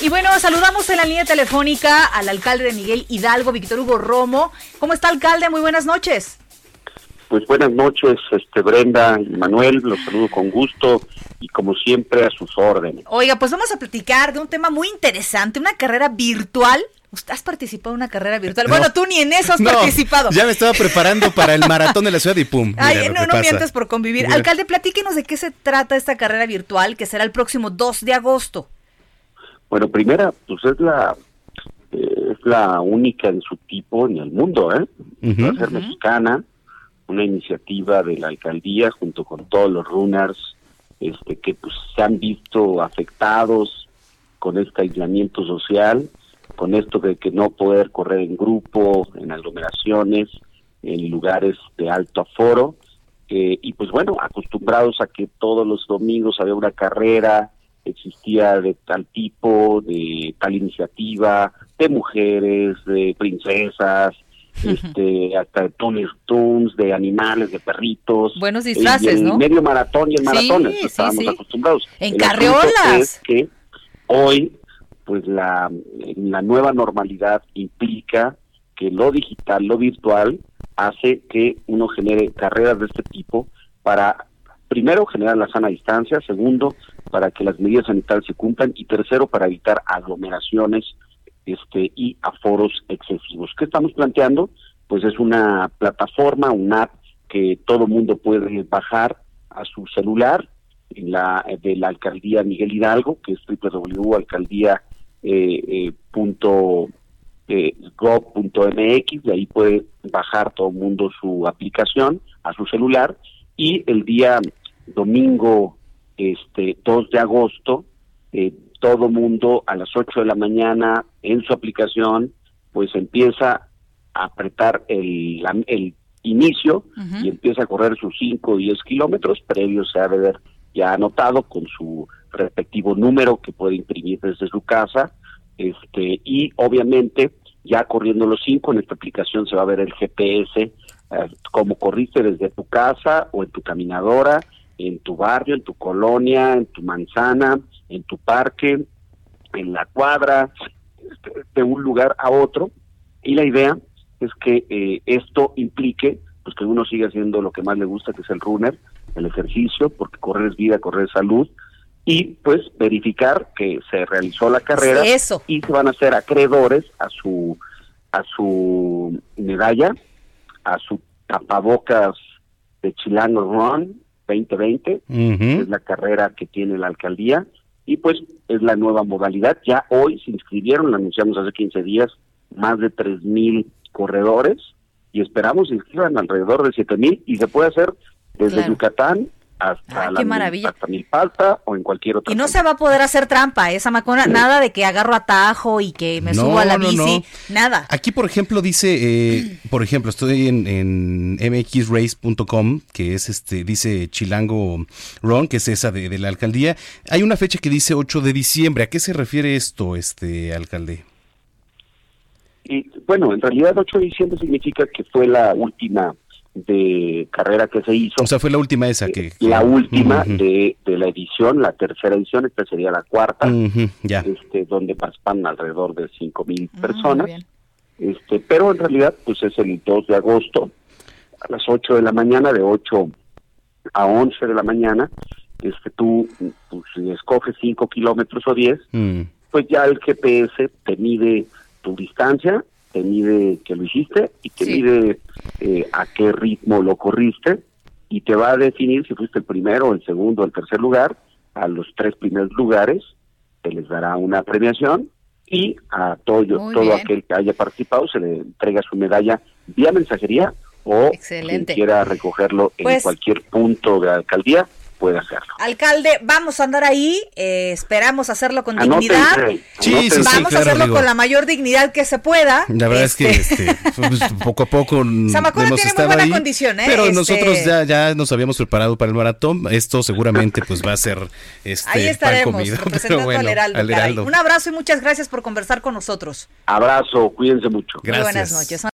Y bueno, saludamos en la línea telefónica al alcalde de Miguel Hidalgo, Víctor Hugo Romo. ¿Cómo está, alcalde? Muy buenas noches. Pues buenas noches, este Brenda y Manuel, los saludo con gusto y como siempre a sus órdenes. Oiga, pues vamos a platicar de un tema muy interesante, una carrera virtual. ¿Usted has participado en una carrera virtual? Bueno, tú ni en eso has No, participado. Ya me estaba preparando para el maratón de la ciudad y pum. mira Ay, no, no pasa. mientas por convivir. Mira. Alcalde, platíquenos de qué se trata esta carrera virtual que será el próximo 2 de agosto. Bueno, primera, pues es la eh, es la única en su tipo en el mundo, ¿eh? Va a ser mexicana, una iniciativa de la alcaldía junto con todos los runners este, que pues se han visto afectados con este aislamiento social, con esto de que no poder correr en grupo, en aglomeraciones, en lugares de alto aforo, eh, y pues bueno, acostumbrados a que todos los domingos había una carrera, existía de tal tipo, de tal iniciativa, de mujeres, de princesas, este, hasta de Tony Toons, de animales, de perritos. Buenos disfraces, y el ¿no? medio maratón y el maratón, sí, estábamos sí. acostumbrados. En carriolas. es que hoy, pues la, la nueva normalidad implica que lo digital, lo virtual, hace que uno genere carreras de este tipo para, primero, generar la sana distancia, segundo, para que las medidas sanitarias se cumplan y tercero, para evitar aglomeraciones este y aforos excesivos. ¿Qué estamos planteando? Pues es una plataforma, una app que todo mundo puede bajar a su celular en la de la alcaldía Miguel Hidalgo, que es www.alcaldía eh, eh, eh, de ahí puede bajar todo el mundo su aplicación a su celular y el día domingo este 2 de agosto eh, todo mundo a las 8 de la mañana en su aplicación pues empieza a apretar el, la- el inicio y empieza a correr sus 5 o 10 kilómetros previos se ha de ver ya anotado con su respectivo número que puede imprimir desde su casa este y obviamente ya corriendo los cinco en esta aplicación se va a ver el GPS eh, como corriste desde tu casa o en tu caminadora en tu barrio en tu colonia en tu manzana en tu parque en la cuadra de un lugar a otro y la idea es que eh, esto implique pues que uno siga haciendo lo que más le gusta que es el runner el ejercicio porque correr es vida correr es salud y pues verificar que se realizó la carrera Eso. y se van a ser acreedores a su a su medalla a su tapabocas de Chilango Run 2020 Ujú. es la carrera que tiene la alcaldía y pues es la nueva modalidad. Ya hoy se inscribieron, lo anunciamos hace 15 días, más de 3.000 corredores y esperamos se inscriban alrededor de 7.000 y se puede hacer desde Claro. Yucatán hasta, Ay, la, qué maravilla. hasta Milpalta o en cualquier otra Y no zona. se va a poder hacer trampa, esa macona, nada de que agarro atajo y que me No, subo a la no, bici, no. nada. Aquí, por ejemplo, dice, eh, por ejemplo, estoy en, en mxrace.com, que es este, dice Chilango Run, que es esa de, de la alcaldía. Hay una fecha que dice 8 de diciembre. ¿A qué se refiere esto, este alcalde? Y bueno, en realidad 8 de diciembre significa que fue la última de carrera que se hizo. O sea, fue la última esa que... que- la última de, de la edición, la tercera edición, esta sería la cuarta. ya. este, donde participan alrededor de cinco mil Ah, personas. este, pero en realidad, pues es el 2 de agosto a las 8 de la mañana, de 8 a 11 de la mañana. Este, tú, pues, si escoges 5 kilómetros o 10, Mm. pues ya el GPS te mide tu distancia, te mide que lo hiciste y te Sí. mide eh, a qué ritmo lo corriste y te va a definir si fuiste el primero, el segundo, el tercer lugar. A los tres primeros lugares se les dará una premiación y a todo, Muy todo bien. aquel que haya participado se le entrega su medalla vía mensajería o Excelente. quien quiera recogerlo en Pues- cualquier punto de la alcaldía puede hacerlo. Alcalde, vamos a andar ahí, eh, esperamos hacerlo con Anótense, dignidad. Sí, sí, sí, Vamos a claro, hacerlo digo. con la mayor dignidad que se pueda. La verdad Este, es que este, pues, poco a poco Zamacona hemos tiene muy buena ahí, condición, ¿eh? pero Este- nosotros ya, ya nos habíamos preparado para el maratón. Esto seguramente pues va a ser este ahí pan estaremos, comido, representando bueno, al, Heraldo, al caray. Heraldo. Un abrazo y muchas gracias por conversar con nosotros. Abrazo, cuídense mucho. Muy buenas Gracias. noches.